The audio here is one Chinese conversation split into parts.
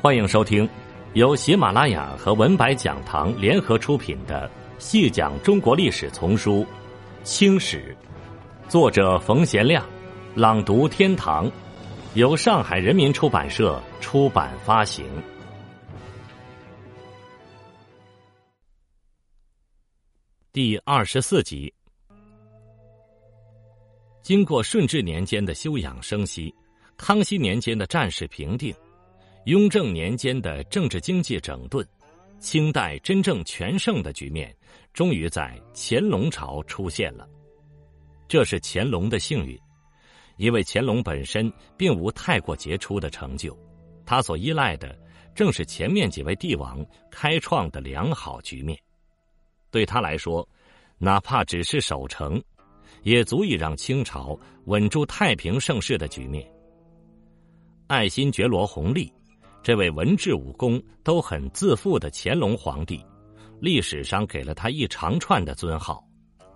欢迎收听由喜马拉雅和文白讲堂联合出品的《细讲中国历史丛书·清史》，作者冯贤亮，朗读天堂，由上海人民出版社出版发行。第二十四集，经过顺治年间的休养生息，康熙年间的战事平定。雍正年间的政治经济整顿，清代真正全盛的局面，终于在乾隆朝出现了。这是乾隆的幸运，因为乾隆本身并无太过杰出的成就，他所依赖的正是前面几位帝王开创的良好局面。对他来说，哪怕只是守成，也足以让清朝稳住太平盛世的局面。爱新觉罗弘历。这位文治武功都很自负的乾隆皇帝，历史上给了他一长串的尊号，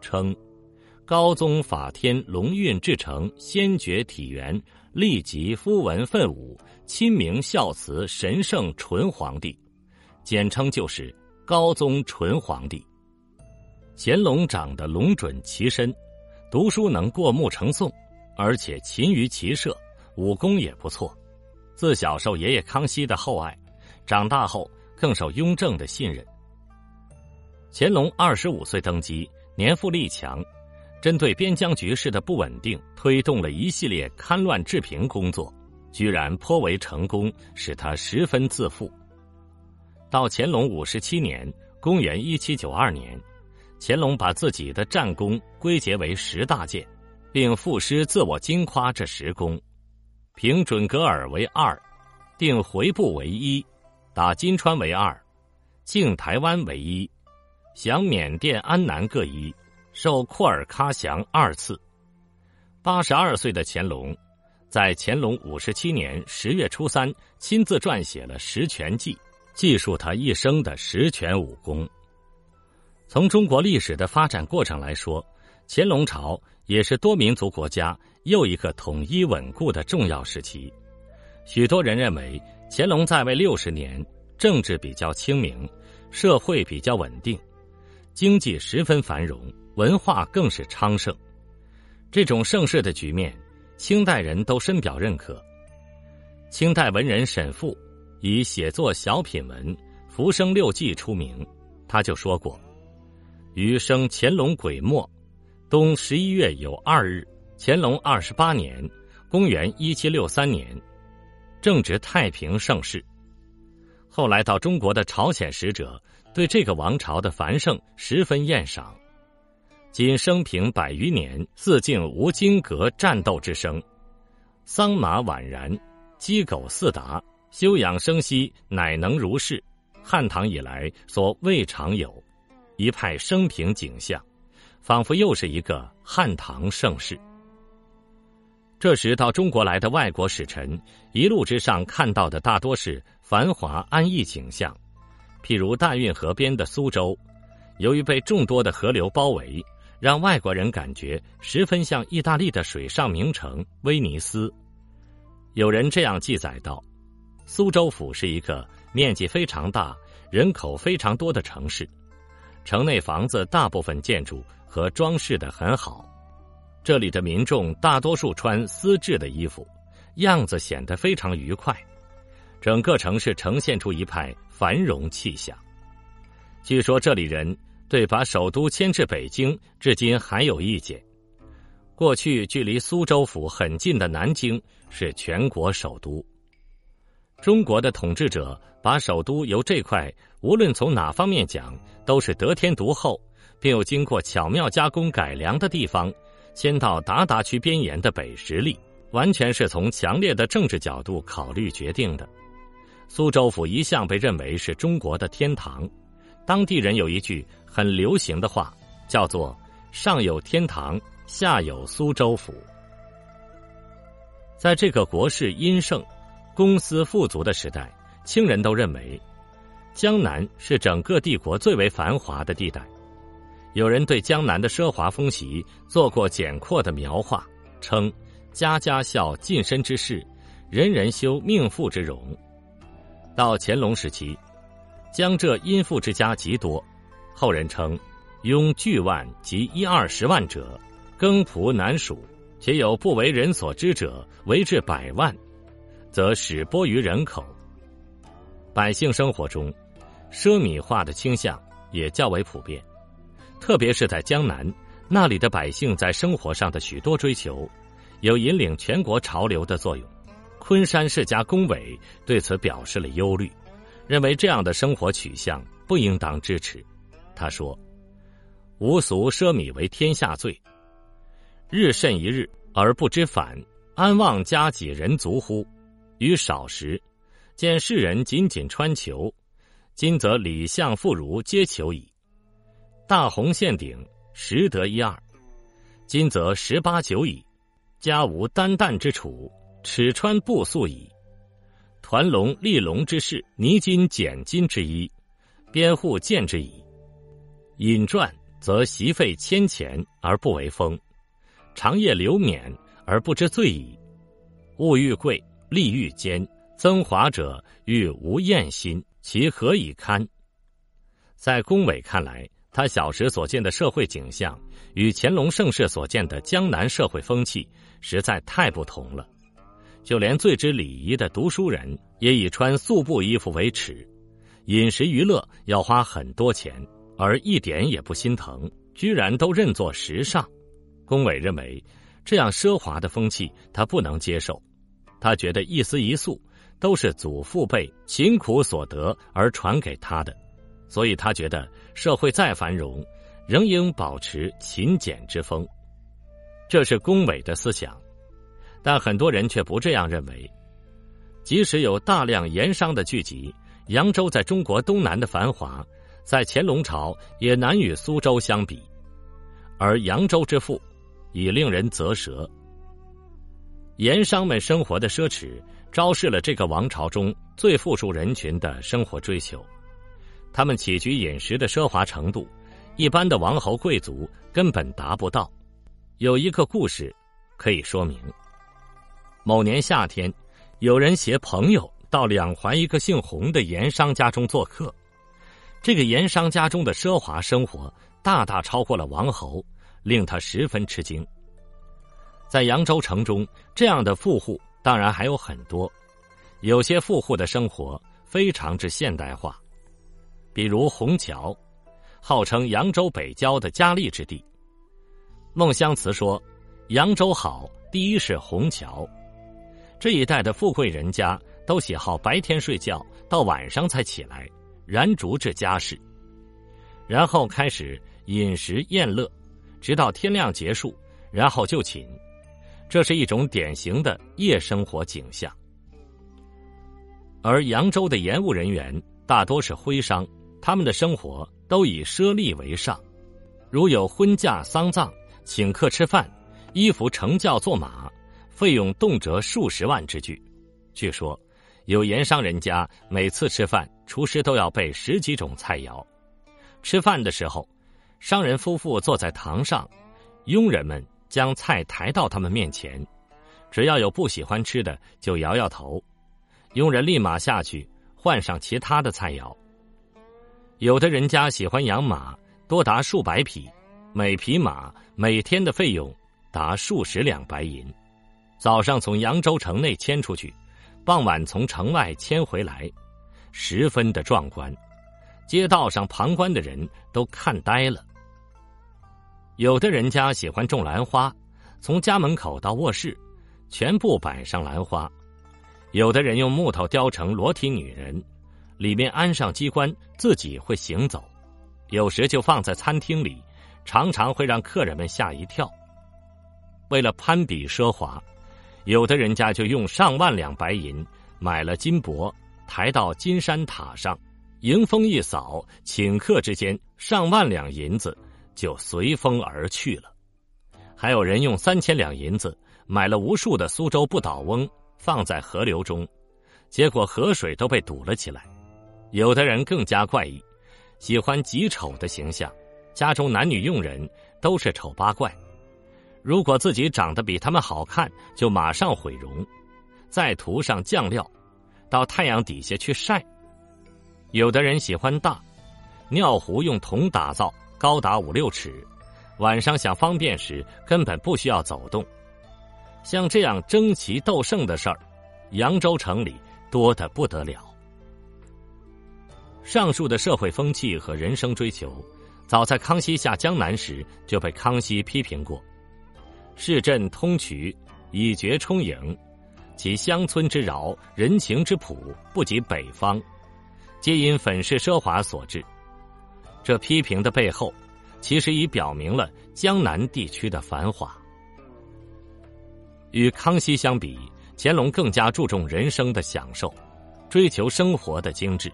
称“高宗法天龙运至诚先觉体元立即夫文奋武亲明孝慈神圣纯皇帝”，简称就是高宗纯皇帝。乾隆长得龙准其身，读书能过目成诵，而且勤于骑射，武功也不错。自小受爷爷康熙的厚爱，长大后更受雍正的信任。乾隆二十五岁登基，年富力强，针对边疆局势的不稳定，推动了一系列勘乱治平工作，居然颇为成功，使他十分自负。到乾隆五十七年（公元一七九二年），乾隆把自己的战功归结为十大件，并赋诗自我矜夸这十功。平准格尔为二，定回部为一，打金川为二，靖台湾为一，降缅甸安南各一，受库尔喀降二次。八十二岁的乾隆，在乾隆五十七年十月初三亲自撰写了《十全记》，记述他一生的十全武功。从中国历史的发展过程来说，乾隆朝也是多民族国家。又一个统一稳固的重要时期，许多人认为乾隆在位六十年，政治比较清明，社会比较稳定，经济十分繁荣，文化更是昌盛。这种盛世的局面，清代人都深表认可。清代文人沈复以写作小品文《浮生六记》出名，他就说过：“余生乾隆鬼末，东十一月有二日。”乾隆二十八年，公元一七六三年，正值太平盛世。后来到中国的朝鲜使者对这个王朝的繁盛十分厌赏。仅生平百余年，四境无金戈战斗之声，桑麻宛然，鸡狗四达，休养生息，乃能如是。汉唐以来所未尝有，一派生平景象，仿佛又是一个汉唐盛世。这时到中国来的外国使臣，一路之上看到的大多是繁华安逸景象，譬如大运河边的苏州，由于被众多的河流包围，让外国人感觉十分像意大利的水上名城威尼斯。有人这样记载道：苏州府是一个面积非常大、人口非常多的城市，城内房子大部分建筑和装饰的很好。这里的民众大多数穿丝质的衣服，样子显得非常愉快，整个城市呈现出一派繁荣气象。据说这里人对把首都迁至北京，至今还有意见。过去距离苏州府很近的南京是全国首都。中国的统治者把首都由这块无论从哪方面讲都是得天独厚，并又经过巧妙加工改良的地方。迁到达达区边沿的北十里，完全是从强烈的政治角度考虑决定的。苏州府一向被认为是中国的天堂，当地人有一句很流行的话，叫做“上有天堂，下有苏州府”。在这个国势殷盛、公私富足的时代，清人都认为，江南是整个帝国最为繁华的地带。有人对江南的奢华风习做过简括的描画，称“家家孝近身之事，人人修命妇之容”。到乾隆时期，江浙殷富之家极多，后人称拥巨万及一二十万者，耕仆难数，且有不为人所知者，为至百万，则始播于人口。百姓生活中，奢靡化的倾向也较为普遍，特别是在江南，那里的百姓在生活上的许多追求，有引领全国潮流的作用。昆山世家龚伟对此表示了忧虑，认为这样的生活取向不应当支持。他说：“无俗奢靡为天下罪，日甚一日而不知返，安望家己人足乎？于少时。”见世人仅仅穿裘，今则礼相妇孺皆裘矣。大红线顶十得一二，今则十八九矣。家无单担之处，尺穿布素矣。团龙立龙之势，泥金剪金之衣，编户见之矣。引传则习费千钱而不为风，长夜流免而不知罪矣。物欲贵，利欲坚。增华者欲无厌心，其何以堪？在龚伟看来，他小时所见的社会景象与乾隆盛世所见的江南社会风气实在太不同了。就连最知礼仪的读书人，也以穿素布衣服为耻，饮食娱乐要花很多钱，而一点也不心疼，居然都认作时尚。龚伟认为，这样奢华的风气他不能接受，他觉得一丝一素。都是祖父辈勤苦所得而传给他的，所以他觉得社会再繁荣，仍应保持勤俭之风。这是龚伟的思想，但很多人却不这样认为。即使有大量盐商的聚集，扬州在中国东南的繁华，在乾隆朝也难与苏州相比。而扬州之富，已令人啧舌。盐商们生活的奢侈。昭示了这个王朝中最富庶人群的生活追求，他们起居饮食的奢华程度，一般的王侯贵族根本达不到。有一个故事可以说明：某年夏天，有人携朋友到两环一个姓洪的盐商家中做客，这个盐商家中的奢华生活大大超过了王侯，令他十分吃惊。在扬州城中，这样的富户。当然还有很多，有些富户的生活非常之现代化，比如虹桥，号称扬州北郊的佳丽之地。孟香慈说：“扬州好，第一是虹桥。这一带的富贵人家都喜好白天睡觉，到晚上才起来，燃烛置家事，然后开始饮食宴乐，直到天亮结束，然后就寝。”这是一种典型的夜生活景象，而扬州的盐务人员大多是徽商，他们的生活都以奢利为上，如有婚嫁丧葬、请客吃饭、衣服乘轿坐马，费用动辄数十万之巨。据说，有盐商人家每次吃饭，厨师都要备十几种菜肴。吃饭的时候，商人夫妇坐在堂上，佣人们。将菜抬到他们面前，只要有不喜欢吃的，就摇摇头，佣人立马下去换上其他的菜肴。有的人家喜欢养马，多达数百匹，每匹马每天的费用达数十两白银。早上从扬州城内牵出去，傍晚从城外牵回来，十分的壮观，街道上旁观的人都看呆了。有的人家喜欢种兰花，从家门口到卧室，全部摆上兰花；有的人用木头雕成裸体女人，里面安上机关，自己会行走；有时就放在餐厅里，常常会让客人们吓一跳。为了攀比奢华，有的人家就用上万两白银买了金箔，抬到金山塔上，迎风一扫，顷刻之间上万两银子。就随风而去了。还有人用三千两银子买了无数的苏州不倒翁，放在河流中，结果河水都被堵了起来。有的人更加怪异，喜欢极丑的形象，家中男女佣人都是丑八怪。如果自己长得比他们好看，就马上毁容，再涂上酱料，到太阳底下去晒。有的人喜欢大，尿壶用铜打造，高达五六尺，晚上想方便时根本不需要走动。像这样争奇斗胜的事儿，扬州城里多得不得了。上述的社会风气和人生追求，早在康熙下江南时就被康熙批评过。市镇通衢，以绝充盈，其乡村之饶，人情之朴，不及北方，皆因粉饰奢华所致。这批评的背后，其实已表明了江南地区的繁华。与康熙相比，乾隆更加注重人生的享受，追求生活的精致。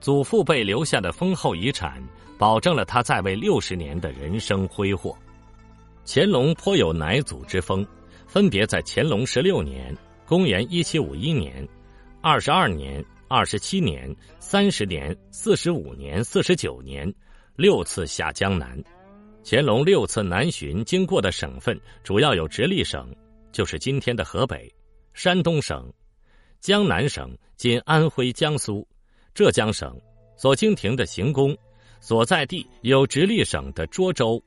祖父辈留下的丰厚遗产，保证了他在位六十年的人生挥霍。乾隆颇有乃祖之风，分别在乾隆十六年（公元一七五一年）、二十二年、二十七年、三十年、四十五年、四十九年六次下江南。乾隆六次南巡经过的省份，主要有直隶省。就是今天的河北、山东省、江南省（今安徽、江苏）、浙江省所经停的行宫，所在地有直隶省的涿州、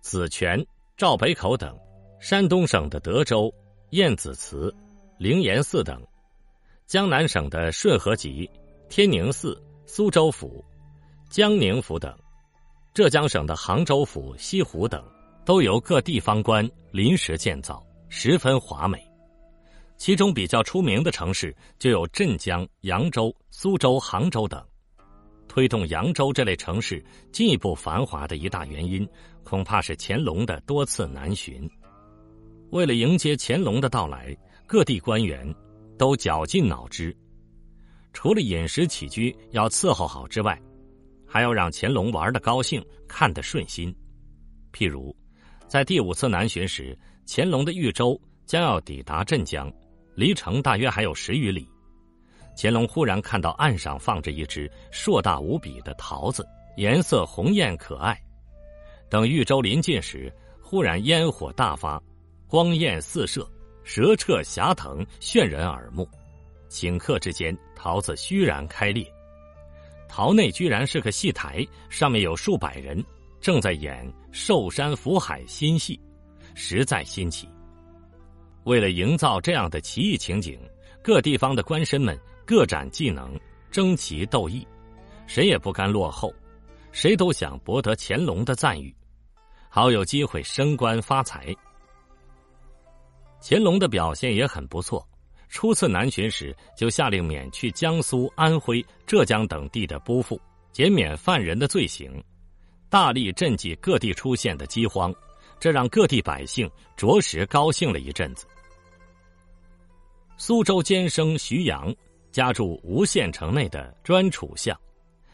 紫泉、赵北口等；山东省的德州、燕子祠、灵岩寺等；江南省的顺河集、天宁寺、苏州府、江宁府等；浙江省的杭州府、西湖等，都由各地方官临时建造。十分华美，其中比较出名的城市就有镇江、扬州、苏州、杭州等。推动扬州这类城市进一步繁华的一大原因，恐怕是乾隆的多次南巡。为了迎接乾隆的到来，各地官员都绞尽脑汁，除了饮食起居要伺候好之外，还要让乾隆玩的高兴、看得顺心。譬如，在第五次南巡时。乾隆的豫州将要抵达镇江，离城大约还有十余里。乾隆忽然看到岸上放着一只硕大无比的桃子，颜色红艳可爱。等豫州临近时，忽然烟火大发，光焰四射，蛇彻霞腾，炫人耳目。顷刻之间，桃子虚然开裂，桃内居然是个戏台，上面有数百人正在演《寿山福海》新戏。实在新奇。为了营造这样的奇异情景，各地方的官绅们各展技能，争奇斗异，谁也不甘落后，谁都想博得乾隆的赞誉，好有机会升官发财。乾隆的表现也很不错，初次南巡时就下令免去江苏、安徽、浙江等地的拨赋，减免犯人的罪行，大力赈济各地出现的饥荒。这让各地百姓着实高兴了一阵子。苏州监生徐阳家住吴县城内的专储巷，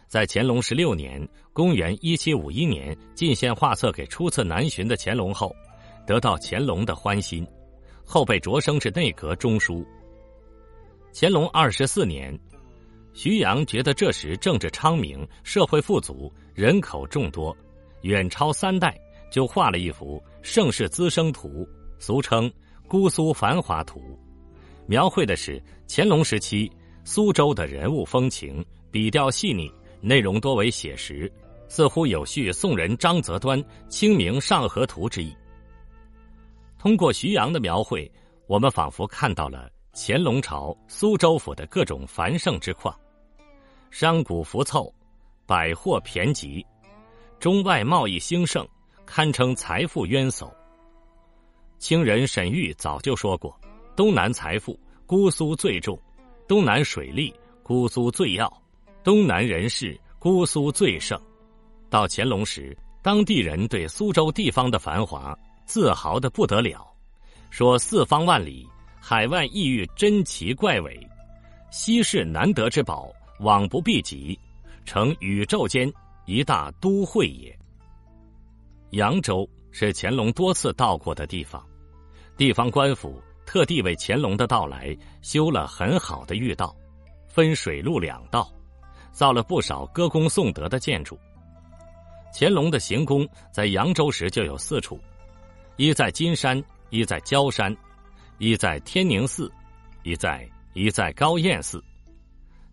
在乾隆十六年（公元一七五一年）进献画册给初次南巡的乾隆后，得到乾隆的欢心，后被擢升至内阁中书。乾隆二十四年，徐阳觉得这时政治昌明，社会富足，人口众多，远超三代。就画了一幅《盛世滋生图》，俗称《姑苏繁华图》，描绘的是乾隆时期苏州的人物风情，笔调细腻，内容多为写实，似乎有续宋人张择端《清明上河图》之意。通过徐阳的描绘，我们仿佛看到了乾隆朝苏州府的各种繁盛之况，商贾浮凑，百货骈集，中外贸易兴盛。堪称财富渊薮。清人沈玉早就说过：“东南财富，姑苏最重；东南水利，姑苏最要；东南人士，姑苏最盛。”到乾隆时，当地人对苏州地方的繁华自豪的不得了，说：“四方万里，海外异域珍奇怪伟，稀世难得之宝，往不必及，成宇宙间一大都会也。”扬州是乾隆多次到过的地方，地方官府特地为乾隆的到来修了很好的御道，分水陆两道，造了不少歌功颂德的建筑。乾隆的行宫在扬州时就有四处，一在金山，一在焦山，一在天宁寺，一在一在高堰寺。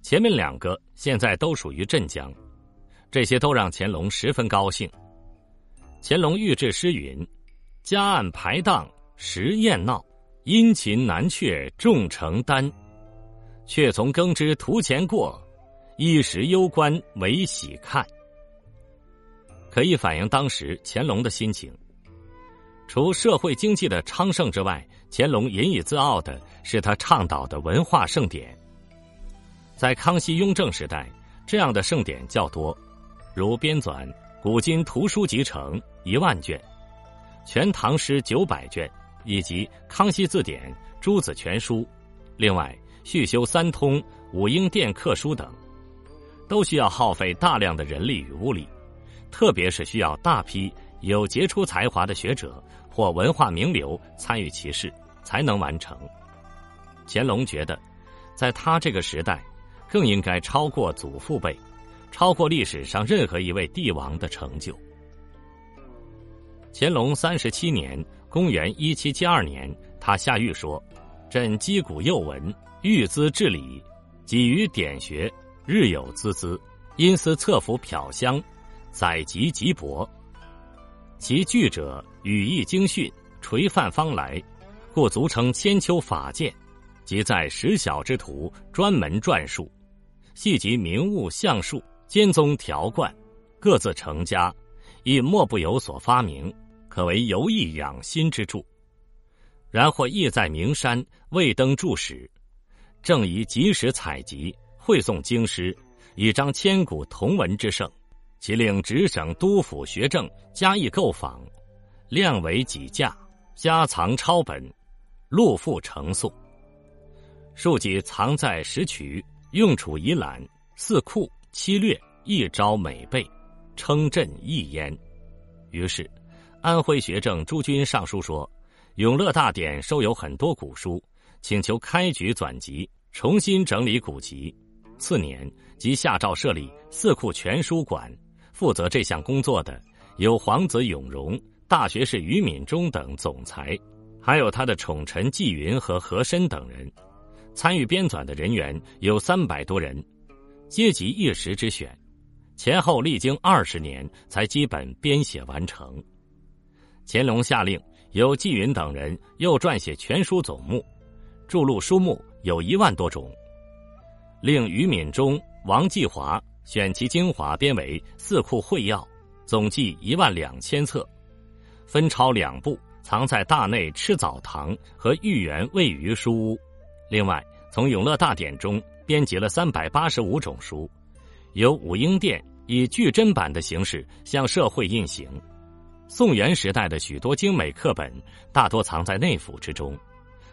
前面两个现在都属于镇江，这些都让乾隆十分高兴。乾隆御制诗云：“嘉案排档时宴闹，殷勤难却众承担。却从耕织途前过，一时攸关为喜看。”可以反映当时乾隆的心情。除社会经济的昌盛之外，乾隆引以自傲的是他倡导的文化盛典。在康熙、雍正时代，这样的盛典较多，如编纂古今图书集成一万卷，全唐诗九百卷，以及康熙字典、朱子全书，另外续修三通、武英殿刻书等，都需要耗费大量的人力与物力，特别是需要大批有杰出才华的学者或文化名流参与其事，才能完成。乾隆觉得，在他这个时代。更应该超过祖父辈，超过历史上任何一位帝王的成就。乾隆三十七年（公元一七七二年），他下谕说：“朕击鼓幼闻，欲资治理，几于典学，日有孜孜。因思侧服漂香，载籍极薄。其句者语义精训，垂范方来，故俗称千秋法鉴。即在识小之徒，专门撰述。”细集名物相术，兼宗条贯，各自成家，亦莫不有所发明，可为游艺养心之助。然或意在名山，未登著史，正宜及时采集，会诵经师，以彰千古同文之盛。其令直省督府学政加以购访，量为几架，加藏抄本，录附成诵，数集藏在石渠。用处以览四库七略一招美备，称朕一焉。于是，安徽学政朱军上书说：“永乐大典收有很多古书，请求开局纂集，重新整理古籍。”次年即下诏设立四库全书馆，负责这项工作的有皇子永荣、大学士于敏中等总裁，还有他的宠臣纪云和和珅等人。参与编纂的人员有三百多人，阶级一时之选，前后历经二十年才基本编写完成。乾隆下令由纪云等人又撰写全书总目，著录书目有一万多种，令于敏中、王继华选其精华编为《四库会要》，总计一万两千册，分抄两部，藏在大内赤藻堂和御园位于书屋。另外，从永乐大典中编辑了三百八十五种书，由武英殿以巨珍版的形式向社会印行。宋元时代的许多精美课本大多藏在内府之中，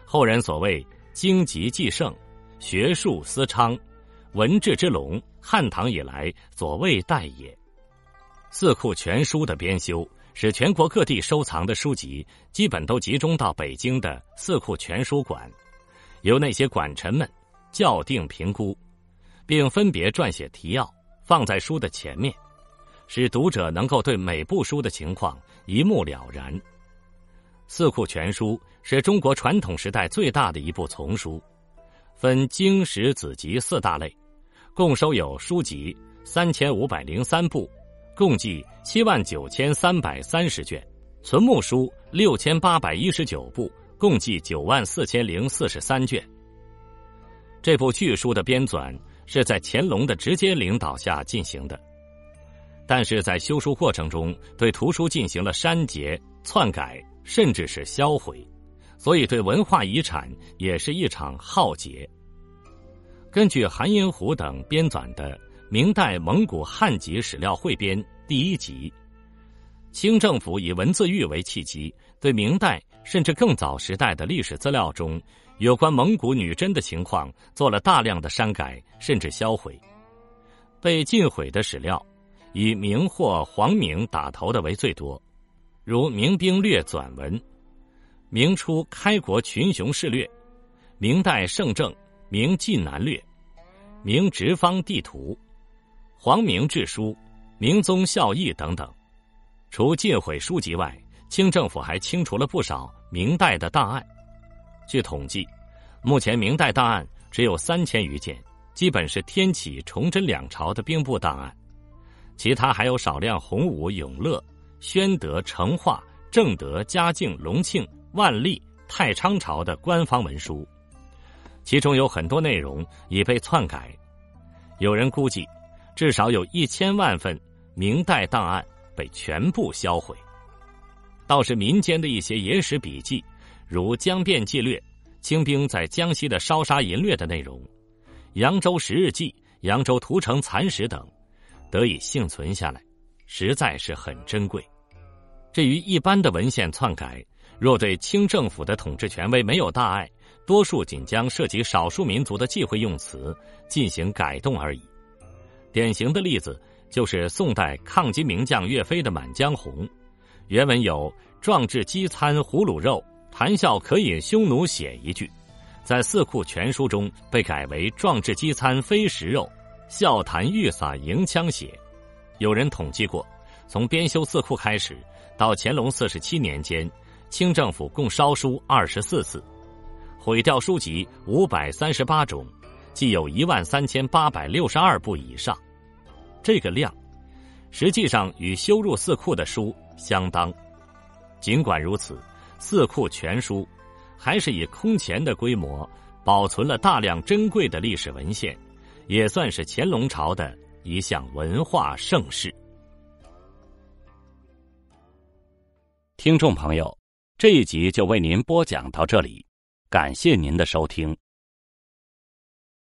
后人所谓“经籍继盛，学术思昌，文治之隆”，汉唐以来所未待也。四库全书的编修，使全国各地收藏的书籍基本都集中到北京的四库全书馆。由那些管臣们校订评估，并分别撰写提要，放在书的前面，使读者能够对每部书的情况一目了然。《四库全书》是中国传统时代最大的一部丛书，分经史子集四大类，共收有书籍三千五百零三部，共计七万九千三百三十卷，存目书六千八百一十九部。共计九万四千零四十三卷。这部巨书的编纂是在乾隆的直接领导下进行的，但是在修书过程中对图书进行了删节、篡改，甚至是销毁，所以对文化遗产也是一场浩劫。根据韩英虎等编纂的《明代蒙古汉籍史料汇编》第一集，清政府以文字狱为契机，对明代。甚至更早时代的历史资料中，有关蒙古女真的情况做了大量的删改，甚至销毁。被禁毁的史料，以明或皇明打头的为最多，如《明兵略纂文》《明初开国群雄事略》《明代圣政明晋南略》《明直方地图》《皇明志书》《明宗孝义》等等。除禁毁书籍外，清政府还清除了不少。明代的档案，据统计，目前明代档案只有三千余件，基本是天启、崇祯两朝的兵部档案。其他还有少量洪武、永乐、宣德、成化、正德、嘉靖、隆庆、万历、太昌朝的官方文书，其中有很多内容已被篡改。有人估计，至少有一千万份明代档案被全部销毁。倒是民间的一些野史笔记，如《江汴纪略》、清兵在江西的烧杀淫掠的内容，《扬州十日记》、《扬州屠城残史》等，得以幸存下来，实在是很珍贵。至于一般的文献篡改，若对清政府的统治权威没有大碍，多数仅将涉及少数民族的忌讳用词进行改动而已。典型的例子就是宋代抗金名将岳飞的《满江红》。原文有“壮志饥餐胡虏肉，谈笑可饮匈奴血”一句，在《四库全书》中被改为“壮志饥餐非食肉，笑谈欲洒迎枪血”。有人统计过，从编修《四库》开始到乾隆四十七年间，清政府共烧书二十四次，毁掉书籍五百三十八种，计有一万三千八百六十二部以上。这个量，实际上与修入四库的书。相当，尽管如此，《四库全书》还是以空前的规模保存了大量珍贵的历史文献，也算是乾隆朝的一项文化盛事。听众朋友，这一集就为您播讲到这里，感谢您的收听。